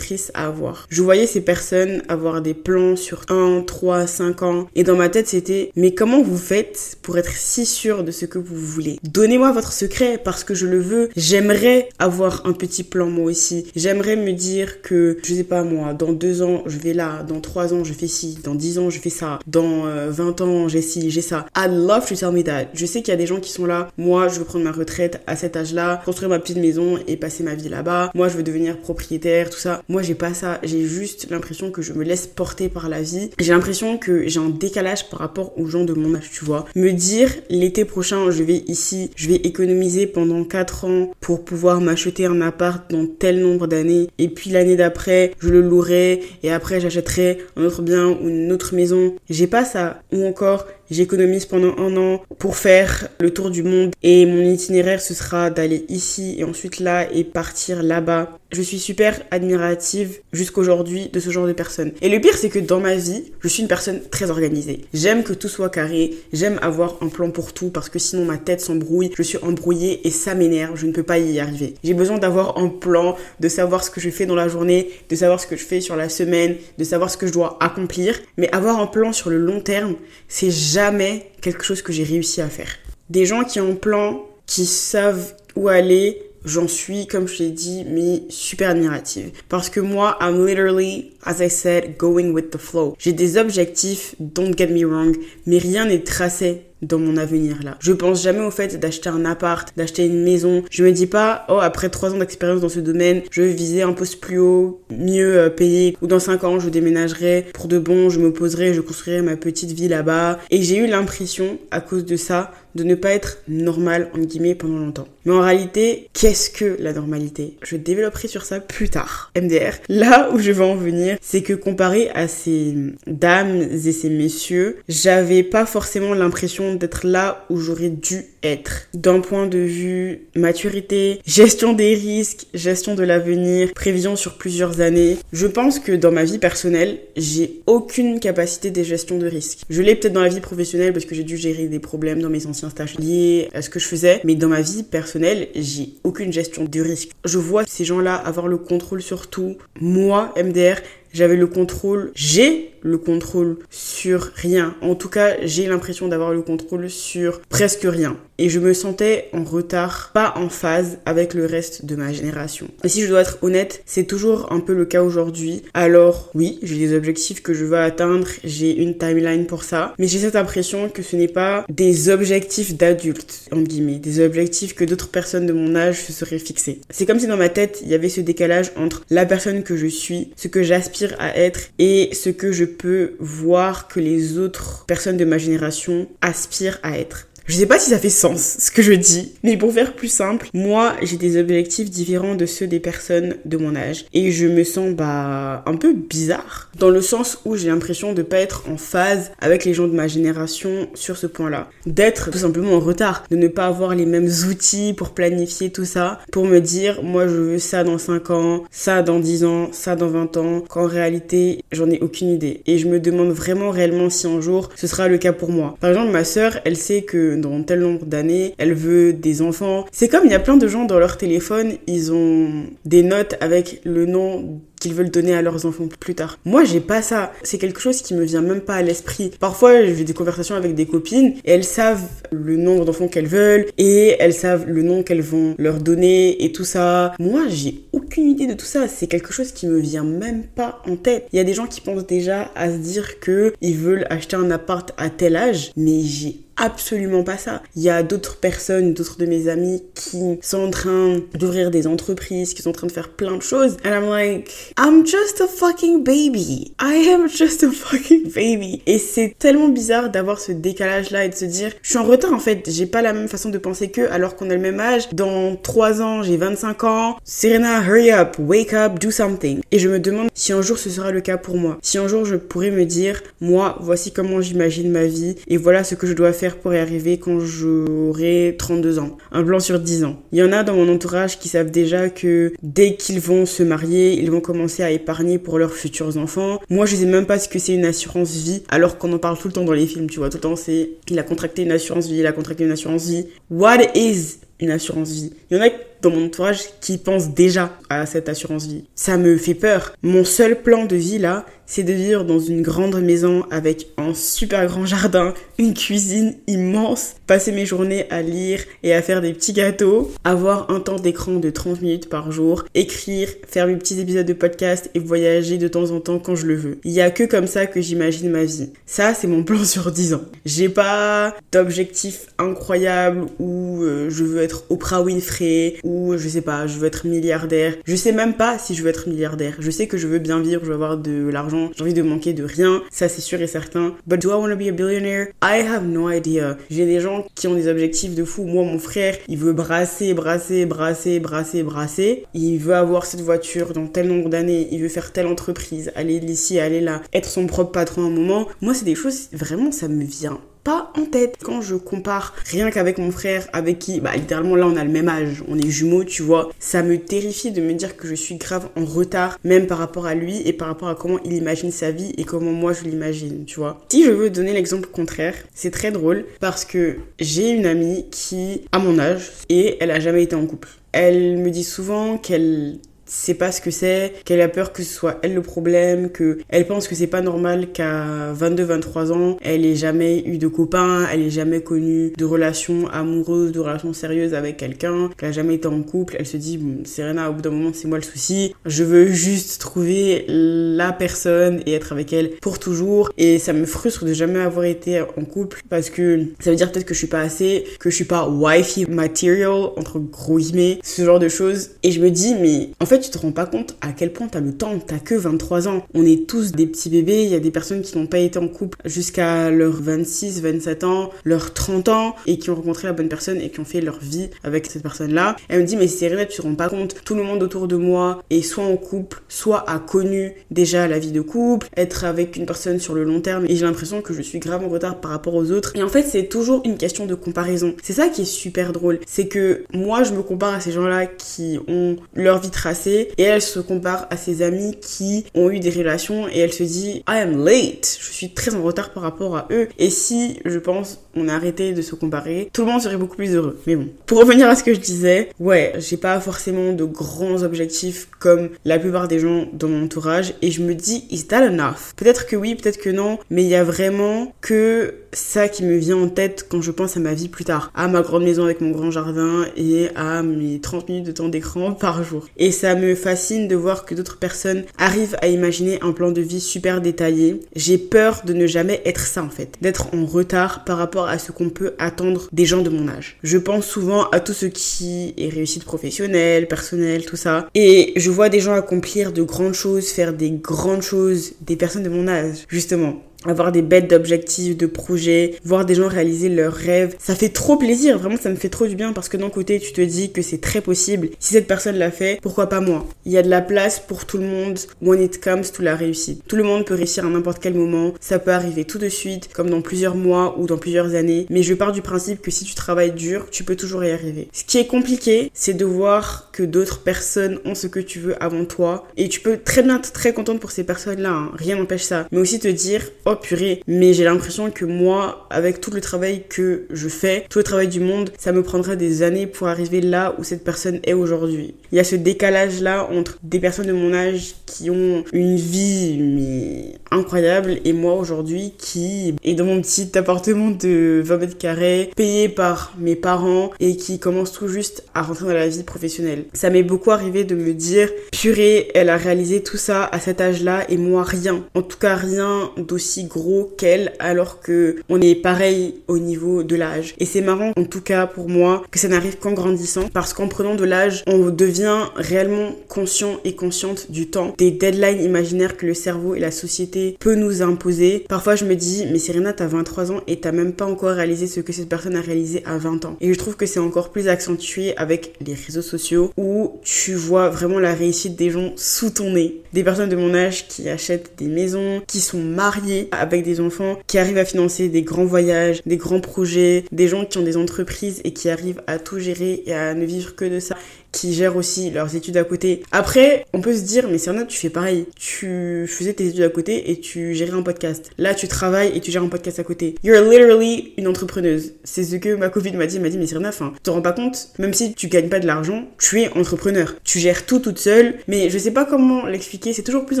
à avoir. Je voyais ces personnes avoir des plans sur 1, 3, 5 ans. Et dans ma tête, c'était, mais comment vous faites pour être si sûr de ce que vous voulez? Donnez-moi votre secret parce que je le veux. J'aimerais avoir un petit plan moi aussi. J'aimerais me dire que, je sais pas moi, dans 2 ans, je vais là. Dans 3 ans, je fais ci. Dans 10 ans, je fais ça. Dans 20 euh, ans, j'ai ci, j'ai ça. I'd love to tell me that. Je sais qu'il y a des gens qui sont là. Moi, je veux prendre ma retraite à cet âge-là, construire ma petite maison et passer ma vie là-bas. Moi, je veux devenir propriétaire, tout Moi, j'ai pas ça. J'ai juste l'impression que je me laisse porter par la vie. J'ai l'impression que j'ai un décalage par rapport aux gens de mon âge, tu vois. Me dire l'été prochain, je vais ici, je vais économiser pendant 4 ans pour pouvoir m'acheter un appart dans tel nombre d'années et puis l'année d'après, je le louerai et après j'achèterai un autre bien ou une autre maison. J'ai pas ça. Ou encore, j'économise pendant un an pour faire le tour du monde et mon itinéraire ce sera d'aller ici et ensuite là et partir là-bas. Je suis super admirative jusqu'aujourd'hui de ce genre de personnes. Et le pire c'est que dans ma vie, je suis une personne très organisée. J'aime que tout soit carré, j'aime avoir un plan pour tout parce que sinon ma tête s'embrouille, je suis embrouillée et ça m'énerve, je ne peux pas y arriver. J'ai besoin d'avoir un plan, de savoir ce que je fais dans la journée, de savoir ce que je fais sur la semaine, de savoir ce que je dois accomplir. Mais avoir un plan sur le long terme, c'est jamais quelque chose que j'ai réussi à faire. Des gens qui ont plan, qui savent où aller, j'en suis, comme je l'ai dit, mais super admirative. Parce que moi, I'm literally, as I said, going with the flow. J'ai des objectifs, don't get me wrong, mais rien n'est tracé dans mon avenir là. Je pense jamais au fait d'acheter un appart, d'acheter une maison. Je me dis pas, oh, après trois ans d'expérience dans ce domaine, je vais viser un poste plus haut, mieux euh, payé, ou dans cinq ans, je déménagerai pour de bon, je me poserai, je construirai ma petite vie là-bas. Et j'ai eu l'impression, à cause de ça, de ne pas être normal, en guillemets, pendant longtemps. Mais en réalité, qu'est-ce que la normalité? Je développerai sur ça plus tard. MDR. Là où je veux en venir, c'est que comparé à ces dames et ces messieurs, j'avais pas forcément l'impression d'être là où j'aurais dû être. D'un point de vue maturité, gestion des risques, gestion de l'avenir, prévision sur plusieurs années. Je pense que dans ma vie personnelle, j'ai aucune capacité de gestion de risques. Je l'ai peut-être dans la vie professionnelle parce que j'ai dû gérer des problèmes dans mes anciens stages liés à ce que je faisais, mais dans ma vie personnelle, j'ai aucune gestion de risque. Je vois ces gens-là avoir le contrôle sur tout. Moi, MDR, j'avais le contrôle, j'ai le contrôle sur rien. En tout cas, j'ai l'impression d'avoir le contrôle sur presque rien. Et je me sentais en retard, pas en phase avec le reste de ma génération. Et si je dois être honnête, c'est toujours un peu le cas aujourd'hui. Alors oui, j'ai des objectifs que je veux atteindre, j'ai une timeline pour ça, mais j'ai cette impression que ce n'est pas des objectifs d'adultes, en guillemets, des objectifs que d'autres personnes de mon âge se seraient fixés. C'est comme si dans ma tête, il y avait ce décalage entre la personne que je suis, ce que j'aspire à être et ce que je peux voir que les autres personnes de ma génération aspirent à être. Je sais pas si ça fait sens ce que je dis, mais pour faire plus simple, moi j'ai des objectifs différents de ceux des personnes de mon âge. Et je me sens bah un peu bizarre dans le sens où j'ai l'impression de pas être en phase avec les gens de ma génération sur ce point-là, d'être tout simplement en retard, de ne pas avoir les mêmes outils pour planifier tout ça, pour me dire moi je veux ça dans 5 ans, ça dans 10 ans, ça dans 20 ans, qu'en réalité j'en ai aucune idée. Et je me demande vraiment réellement si un jour ce sera le cas pour moi. Par exemple ma sœur, elle sait que dans tel nombre d'années, elle veut des enfants. C'est comme il y a plein de gens dans leur téléphone, ils ont des notes avec le nom qu'ils veulent donner à leurs enfants plus tard. Moi, j'ai pas ça. C'est quelque chose qui me vient même pas à l'esprit. Parfois, j'ai des conversations avec des copines et elles savent le nombre d'enfants qu'elles veulent et elles savent le nom qu'elles vont leur donner et tout ça. Moi, j'ai aucune idée de tout ça. C'est quelque chose qui me vient même pas en tête. Il y a des gens qui pensent déjà à se dire que ils veulent acheter un appart à tel âge, mais j'ai absolument pas ça. Il y a d'autres personnes, d'autres de mes amis qui sont en train d'ouvrir des entreprises, qui sont en train de faire plein de choses. And I'm like, I'm just a fucking baby. I am just a fucking baby. Et c'est tellement bizarre d'avoir ce décalage là et de se dire, je suis en retard en fait, j'ai pas la même façon de penser qu'eux alors qu'on a le même âge. Dans 3 ans, j'ai 25 ans. Serena, hurry up, wake up, do something. Et je me demande si un jour ce sera le cas pour moi. Si un jour je pourrais me dire, moi, voici comment j'imagine ma vie et voilà ce que je dois faire pour y arriver quand j'aurai 32 ans. Un plan sur 10 ans. Il y en a dans mon entourage qui savent déjà que dès qu'ils vont se marier, ils vont commencer à épargner pour leurs futurs enfants. Moi, je sais même pas ce que c'est une assurance vie, alors qu'on en parle tout le temps dans les films, tu vois. Tout le temps, c'est il a contracté une assurance vie, il a contracté une assurance vie. What is une assurance vie. Il y en a dans mon entourage qui pensent déjà à cette assurance vie. Ça me fait peur. Mon seul plan de vie là, c'est de vivre dans une grande maison avec un super grand jardin, une cuisine immense, passer mes journées à lire et à faire des petits gâteaux, avoir un temps d'écran de 30 minutes par jour, écrire, faire mes petits épisodes de podcast et voyager de temps en temps quand je le veux. Il y a que comme ça que j'imagine ma vie. Ça, c'est mon <laughs> plan sur 10 ans. J'ai pas d'objectif incroyable où euh, je veux être Oprah Winfrey ou je sais pas, je veux être milliardaire. Je sais même pas si je veux être milliardaire. Je sais que je veux bien vivre, je veux avoir de l'argent j'ai envie de manquer de rien, ça c'est sûr et certain. But do I want to be a billionaire? I have no idea. J'ai des gens qui ont des objectifs de fou. Moi, mon frère, il veut brasser, brasser, brasser, brasser, brasser. Il veut avoir cette voiture dans tel nombre d'années, il veut faire telle entreprise, aller ici, aller là, être son propre patron à un moment. Moi, c'est des choses, vraiment, ça me vient pas en tête. Quand je compare rien qu'avec mon frère, avec qui, bah littéralement là on a le même âge, on est jumeaux, tu vois, ça me terrifie de me dire que je suis grave en retard, même par rapport à lui et par rapport à comment il imagine sa vie et comment moi je l'imagine, tu vois. Si je veux donner l'exemple contraire, c'est très drôle parce que j'ai une amie qui a mon âge et elle a jamais été en couple. Elle me dit souvent qu'elle sait pas ce que c'est, qu'elle a peur que ce soit elle le problème, que elle pense que c'est pas normal qu'à 22-23 ans, elle ait jamais eu de copain, elle ait jamais connu de relation amoureuse, de relation sérieuse avec quelqu'un, qu'elle a jamais été en couple. Elle se dit, Serena, au bout d'un moment, c'est moi le souci. Je veux juste trouver la personne et être avec elle pour toujours. Et ça me frustre de jamais avoir été en couple parce que ça veut dire peut-être que je suis pas assez, que je suis pas wifey material, entre gros guillemets, ce genre de choses. Et je me dis, mais en fait, tu te rends pas compte à quel point t'as le temps, t'as que 23 ans. On est tous des petits bébés, il y a des personnes qui n'ont pas été en couple jusqu'à leurs 26, 27 ans, leurs 30 ans et qui ont rencontré la bonne personne et qui ont fait leur vie avec cette personne-là. Elle me dit mais c'est vrai, tu te rends pas compte, tout le monde autour de moi est soit en couple, soit a connu déjà la vie de couple, être avec une personne sur le long terme et j'ai l'impression que je suis grave en retard par rapport aux autres. Et en fait, c'est toujours une question de comparaison. C'est ça qui est super drôle, c'est que moi je me compare à ces gens-là qui ont leur vie tracée et elle se compare à ses amis qui ont eu des relations et elle se dit I am late, je suis très en retard par rapport à eux. Et si, je pense, on arrêtait de se comparer, tout le monde serait beaucoup plus heureux. Mais bon, pour revenir à ce que je disais, ouais, j'ai pas forcément de grands objectifs comme la plupart des gens dans mon entourage et je me dis is that enough? Peut-être que oui, peut-être que non, mais il y a vraiment que ça qui me vient en tête quand je pense à ma vie plus tard, à ma grande maison avec mon grand jardin et à mes 30 minutes de temps d'écran <laughs> par jour. Et ça me fascine de voir que d'autres personnes arrivent à imaginer un plan de vie super détaillé. J'ai peur de ne jamais être ça en fait, d'être en retard par rapport à ce qu'on peut attendre des gens de mon âge. Je pense souvent à tout ce qui est réussite professionnelle, personnelle, tout ça. Et je vois des gens accomplir de grandes choses, faire des grandes choses, des personnes de mon âge, justement avoir des bêtes d'objectifs, de projets, voir des gens réaliser leurs rêves. Ça fait trop plaisir, vraiment ça me fait trop du bien parce que d'un côté tu te dis que c'est très possible. Si cette personne l'a fait, pourquoi pas moi? Il y a de la place pour tout le monde when it comes to la réussite. Tout le monde peut réussir à n'importe quel moment, ça peut arriver tout de suite, comme dans plusieurs mois ou dans plusieurs années, mais je pars du principe que si tu travailles dur, tu peux toujours y arriver. Ce qui est compliqué, c'est de voir que d'autres personnes ont ce que tu veux avant toi et tu peux très bien être très contente pour ces personnes-là, hein. rien n'empêche ça, mais aussi te dire oh purée, mais j'ai l'impression que moi, avec tout le travail que je fais, tout le travail du monde, ça me prendrait des années pour arriver là où cette personne est aujourd'hui. Il y a ce décalage-là entre des personnes de mon âge qui ont une vie incroyable et moi aujourd'hui qui est dans mon petit appartement de 20 mètres carrés, payé par mes parents et qui commence tout juste à rentrer dans la vie professionnelle. Ça m'est beaucoup arrivé de me dire, purée, elle a réalisé tout ça à cet âge-là et moi rien. En tout cas rien d'aussi gros qu'elle alors que on est pareil au niveau de l'âge. Et c'est marrant en tout cas pour moi que ça n'arrive qu'en grandissant parce qu'en prenant de l'âge, on devient réellement conscient et consciente du temps, des deadlines imaginaires que le cerveau et la société peut nous imposer. Parfois je me dis mais Serena t'as 23 ans et t'as même pas encore réalisé ce que cette personne a réalisé à 20 ans. Et je trouve que c'est encore plus accentué avec les réseaux sociaux où tu vois vraiment la réussite des gens sous ton nez. Des personnes de mon âge qui achètent des maisons, qui sont mariées, avec des enfants, qui arrivent à financer des grands voyages, des grands projets, des gens qui ont des entreprises et qui arrivent à tout gérer et à ne vivre que de ça qui gèrent aussi leurs études à côté. Après, on peut se dire, mais Serena, tu fais pareil. Tu faisais tes études à côté et tu gérais un podcast. Là, tu travailles et tu gères un podcast à côté. You're literally une entrepreneuse. C'est ce que ma Covid m'a dit. Elle m'a dit, mais Serena, enfin, te rends pas compte, même si tu gagnes pas de l'argent, tu es entrepreneur. Tu gères tout toute seule. Mais je sais pas comment l'expliquer. C'est toujours plus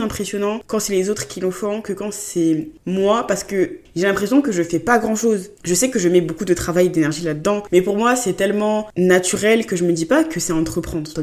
impressionnant quand c'est les autres qui le font que quand c'est moi parce que j'ai l'impression que je fais pas grand chose. Je sais que je mets beaucoup de travail et d'énergie là-dedans, mais pour moi, c'est tellement naturel que je me dis pas que c'est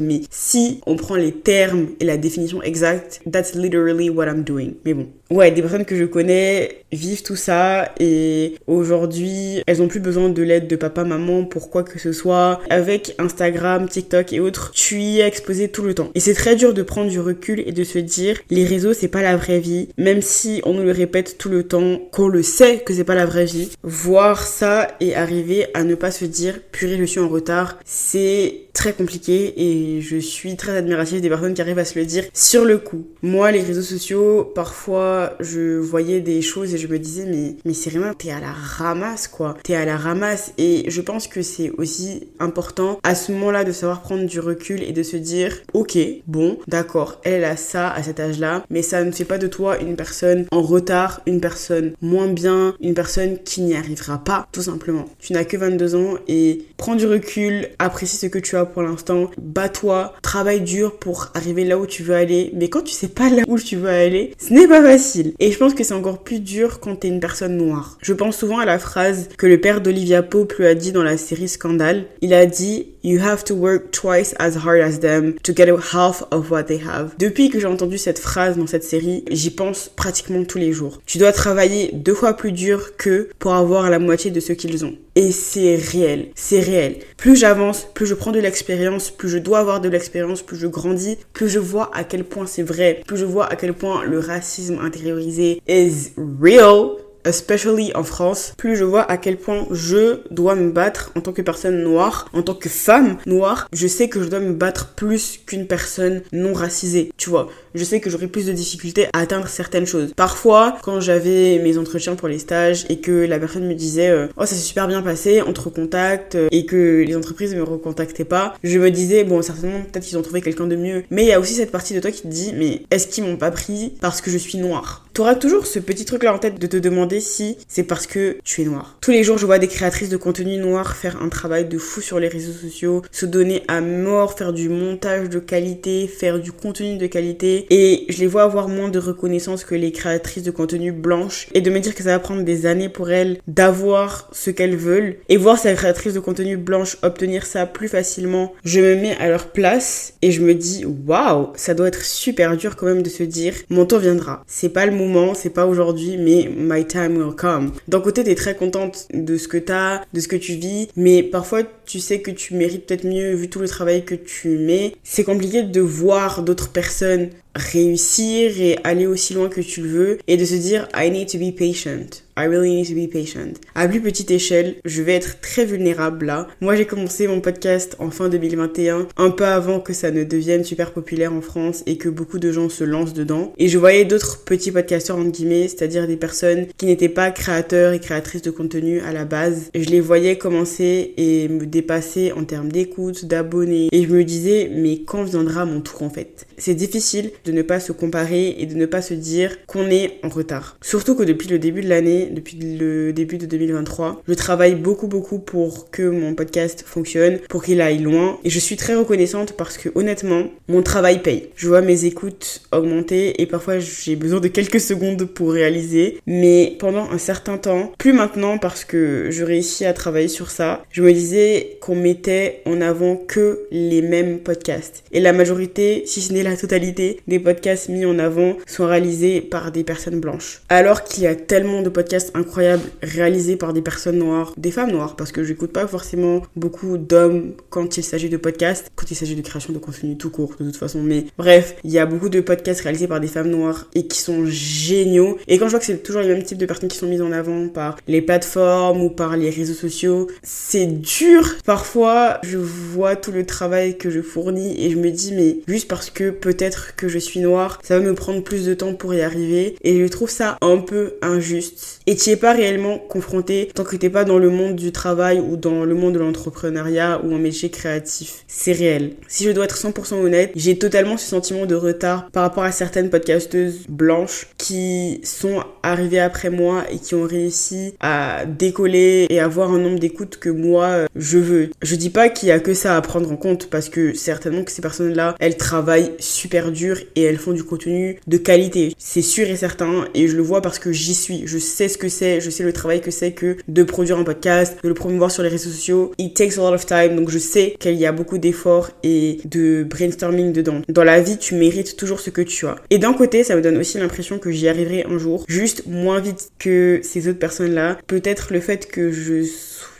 Mais si on prend les termes et la définition exacte, that's literally what I'm doing. Mais bon. Ouais, des personnes que je connais vivent tout ça et aujourd'hui, elles ont plus besoin de l'aide de papa, maman pour quoi que ce soit. Avec Instagram, TikTok et autres, tu y es exposé tout le temps. Et c'est très dur de prendre du recul et de se dire, les réseaux, c'est pas la vraie vie, même si on nous le répète tout le temps, qu'on le sait que c'est pas la vraie vie. Voir ça et arriver à ne pas se dire purée je suis en retard, c'est très compliqué et je suis très admirative des personnes qui arrivent à se le dire sur le coup. Moi les réseaux sociaux, parfois je voyais des choses et je me disais mais mais vraiment t'es à la ramasse quoi. T'es à la ramasse et je pense que c'est aussi important à ce moment-là de savoir prendre du recul et de se dire ok bon d'accord elle a ça à cet âge-là mais ça ne fait pas de toi une personne en retard, une personne moins bien une personne qui n'y arrivera pas, tout simplement. Tu n'as que 22 ans et prends du recul, apprécie ce que tu as pour l'instant, bats-toi, travaille dur pour arriver là où tu veux aller. Mais quand tu sais pas là où tu veux aller, ce n'est pas facile. Et je pense que c'est encore plus dur quand tu es une personne noire. Je pense souvent à la phrase que le père d'Olivia Pope lui a dit dans la série Scandale. Il a dit You have to work twice as hard as them to get half of what they have. Depuis que j'ai entendu cette phrase dans cette série, j'y pense pratiquement tous les jours. Tu dois travailler deux fois plus dur que pour avoir la moitié de ce qu'ils ont. Et c'est réel, c'est réel. Plus j'avance, plus je prends de l'expérience, plus je dois avoir de l'expérience, plus je grandis, plus je vois à quel point c'est vrai, plus je vois à quel point le racisme intériorisé is real especially en France, plus je vois à quel point je dois me battre en tant que personne noire, en tant que femme noire, je sais que je dois me battre plus qu'une personne non racisée, tu vois. Je sais que j'aurai plus de difficultés à atteindre certaines choses. Parfois, quand j'avais mes entretiens pour les stages et que la personne me disait euh, "Oh, ça s'est super bien passé, on te recontacte" et que les entreprises me recontactaient pas, je me disais "Bon, certainement peut-être qu'ils ont trouvé quelqu'un de mieux." Mais il y a aussi cette partie de toi qui te dit "Mais est-ce qu'ils m'ont pas pris parce que je suis noire? Tu auras toujours ce petit truc là en tête de te demander si c'est parce que tu es noir. Tous les jours, je vois des créatrices de contenu noir faire un travail de fou sur les réseaux sociaux, se donner à mort, faire du montage de qualité, faire du contenu de qualité. Et je les vois avoir moins de reconnaissance que les créatrices de contenu blanches. Et de me dire que ça va prendre des années pour elles d'avoir ce qu'elles veulent. Et voir ces créatrices de contenu blanches obtenir ça plus facilement. Je me mets à leur place et je me dis, waouh, ça doit être super dur quand même de se dire, mon temps viendra. C'est pas le moment, c'est pas aujourd'hui, mais my time will come. D'un côté, t'es très contente de ce que t'as, de ce que tu vis, mais parfois tu sais que tu mérites peut-être mieux vu tout le travail que tu mets. C'est compliqué de voir d'autres personnes réussir et aller aussi loin que tu le veux et de se dire I need to be patient. I really need to be patient. À plus petite échelle, je vais être très vulnérable là. Moi, j'ai commencé mon podcast en fin 2021, un peu avant que ça ne devienne super populaire en France et que beaucoup de gens se lancent dedans. Et je voyais d'autres petits podcasteurs entre guillemets, c'est-à-dire des personnes qui n'étaient pas créateurs et créatrices de contenu à la base. Je les voyais commencer et me dépasser en termes d'écoute, d'abonnés. Et je me disais, mais quand viendra mon tour en fait? C'est difficile ne pas se comparer et de ne pas se dire qu'on est en retard. Surtout que depuis le début de l'année, depuis le début de 2023, je travaille beaucoup beaucoup pour que mon podcast fonctionne, pour qu'il aille loin et je suis très reconnaissante parce que honnêtement, mon travail paye. Je vois mes écoutes augmenter et parfois j'ai besoin de quelques secondes pour réaliser, mais pendant un certain temps, plus maintenant parce que je réussis à travailler sur ça, je me disais qu'on mettait en avant que les mêmes podcasts. Et la majorité, si ce n'est la totalité, des podcasts mis en avant sont réalisés par des personnes blanches. Alors qu'il y a tellement de podcasts incroyables réalisés par des personnes noires, des femmes noires, parce que j'écoute pas forcément beaucoup d'hommes quand il s'agit de podcasts, quand il s'agit de création de contenu tout court de toute façon. Mais bref, il y a beaucoup de podcasts réalisés par des femmes noires et qui sont géniaux. Et quand je vois que c'est toujours les mêmes types de personnes qui sont mises en avant par les plateformes ou par les réseaux sociaux, c'est dur. Parfois, je vois tout le travail que je fournis et je me dis, mais juste parce que peut-être que je suis noire, ça va me prendre plus de temps pour y arriver. Et je trouve ça un peu injuste. Et tu es pas réellement confronté tant que t'es pas dans le monde du travail ou dans le monde de l'entrepreneuriat ou un métier créatif. C'est réel. Si je dois être 100% honnête, j'ai totalement ce sentiment de retard par rapport à certaines podcasteuses blanches qui sont arrivées après moi et qui ont réussi à décoller et avoir un nombre d'écoutes que moi je veux. Je dis pas qu'il y a que ça à prendre en compte parce que certainement que ces personnes-là, elles travaillent super dur et elles font du contenu de qualité. C'est sûr et certain et je le vois parce que j'y suis. Je sais ce que c'est, je sais le travail que c'est que de produire un podcast, de le promouvoir sur les réseaux sociaux. It takes a lot of time donc je sais qu'il y a beaucoup d'efforts et de brainstorming dedans. Dans la vie, tu mérites toujours ce que tu as. Et d'un côté, ça me donne aussi l'impression que j'y arriverai un jour, juste moins vite que ces autres personnes-là. Peut-être le fait que je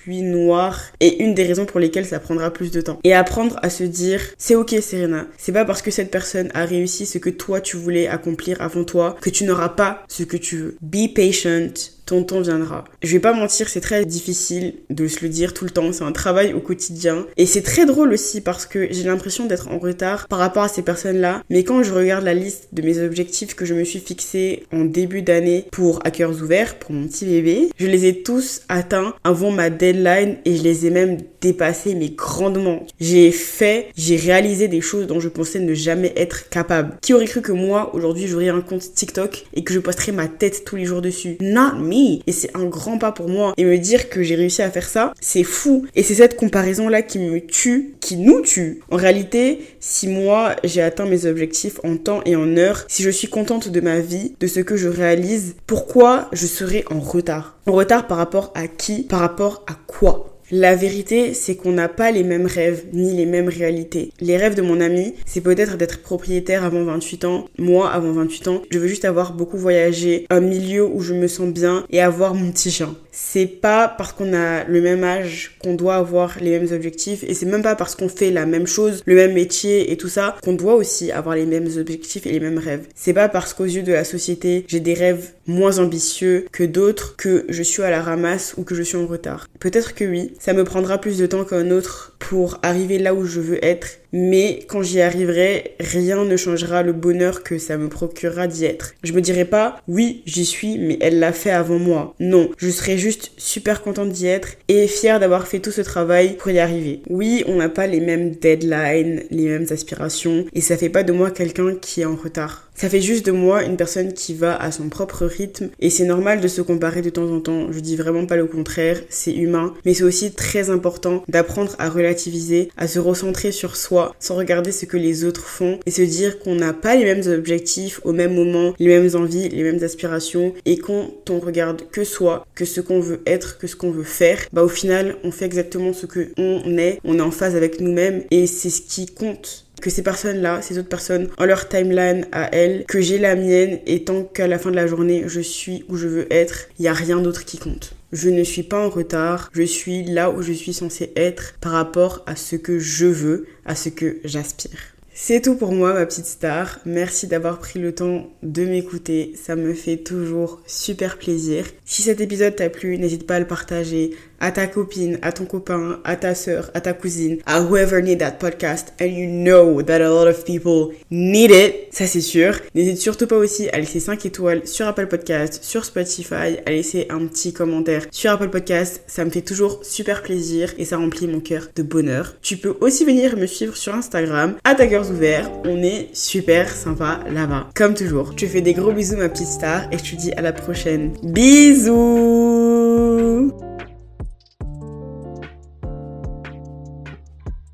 suis noire et une des raisons pour lesquelles ça prendra plus de temps. Et apprendre à se dire c'est ok Serena, c'est pas parce que cette personne a réussi ce que toi tu voulais accomplir avant toi que tu n'auras pas ce que tu veux. Be patient, ton temps viendra. Je vais pas mentir, c'est très difficile de se le dire tout le temps, c'est un travail au quotidien. Et c'est très drôle aussi parce que j'ai l'impression d'être en retard par rapport à ces personnes-là. Mais quand je regarde la liste de mes objectifs que je me suis fixé en début d'année pour Hackers Ouverts, pour mon petit bébé, je les ai tous atteints avant ma deadline et je les ai même dépassés mais grandement. J'ai fait, j'ai réalisé des choses dont je pensais ne jamais être capable. Qui aurait cru que moi, aujourd'hui, j'aurais un compte TikTok et que je posterais ma tête tous les jours dessus? Not me! Et c'est un grand pas pour moi. Et me dire que j'ai réussi à faire ça, c'est fou. Et c'est cette comparaison-là qui me tue, qui nous tue. En réalité, si moi j'ai atteint mes objectifs en temps et en heure, si je suis contente de ma vie, de ce que je réalise, pourquoi je serais en retard? En retard par rapport à qui? Par rapport à quoi? La vérité, c'est qu'on n'a pas les mêmes rêves ni les mêmes réalités. Les rêves de mon ami, c'est peut-être d'être propriétaire avant 28 ans. Moi, avant 28 ans, je veux juste avoir beaucoup voyagé, un milieu où je me sens bien et avoir mon petit chien. C'est pas parce qu'on a le même âge qu'on doit avoir les mêmes objectifs et c'est même pas parce qu'on fait la même chose, le même métier et tout ça qu'on doit aussi avoir les mêmes objectifs et les mêmes rêves. C'est pas parce qu'aux yeux de la société, j'ai des rêves moins ambitieux que d'autres que je suis à la ramasse ou que je suis en retard. Peut-être que oui, ça me prendra plus de temps qu'un autre pour arriver là où je veux être mais quand j'y arriverai, rien ne changera le bonheur que ça me procurera d'y être. Je me dirai pas, oui, j'y suis, mais elle l'a fait avant moi. Non, je serai juste super contente d'y être et fière d'avoir fait tout ce travail pour y arriver. Oui, on n'a pas les mêmes deadlines, les mêmes aspirations, et ça fait pas de moi quelqu'un qui est en retard. Ça fait juste de moi une personne qui va à son propre rythme et c'est normal de se comparer de temps en temps. Je dis vraiment pas le contraire, c'est humain, mais c'est aussi très important d'apprendre à relativiser, à se recentrer sur soi sans regarder ce que les autres font et se dire qu'on n'a pas les mêmes objectifs au même moment, les mêmes envies, les mêmes aspirations et quand on regarde que soi, que ce qu'on veut être, que ce qu'on veut faire, bah au final on fait exactement ce que on est, on est en phase avec nous-mêmes et c'est ce qui compte que ces personnes-là, ces autres personnes, ont leur timeline à elles, que j'ai la mienne, et tant qu'à la fin de la journée, je suis où je veux être, il n'y a rien d'autre qui compte. Je ne suis pas en retard, je suis là où je suis censée être par rapport à ce que je veux, à ce que j'aspire. C'est tout pour moi, ma petite star. Merci d'avoir pris le temps de m'écouter. Ça me fait toujours super plaisir. Si cet épisode t'a plu, n'hésite pas à le partager, à ta copine, à ton copain, à ta soeur, à ta cousine, à whoever need that podcast. And you know that a lot of people need it. Ça, c'est sûr. N'hésite surtout pas aussi à laisser 5 étoiles sur Apple Podcast, sur Spotify, à laisser un petit commentaire sur Apple Podcast. Ça me fait toujours super plaisir et ça remplit mon cœur de bonheur. Tu peux aussi venir me suivre sur Instagram, à ta ouverts. On est super sympa là-bas. Comme toujours. Je te fais des gros bisous, ma petite star, et je te dis à la prochaine. Bisous!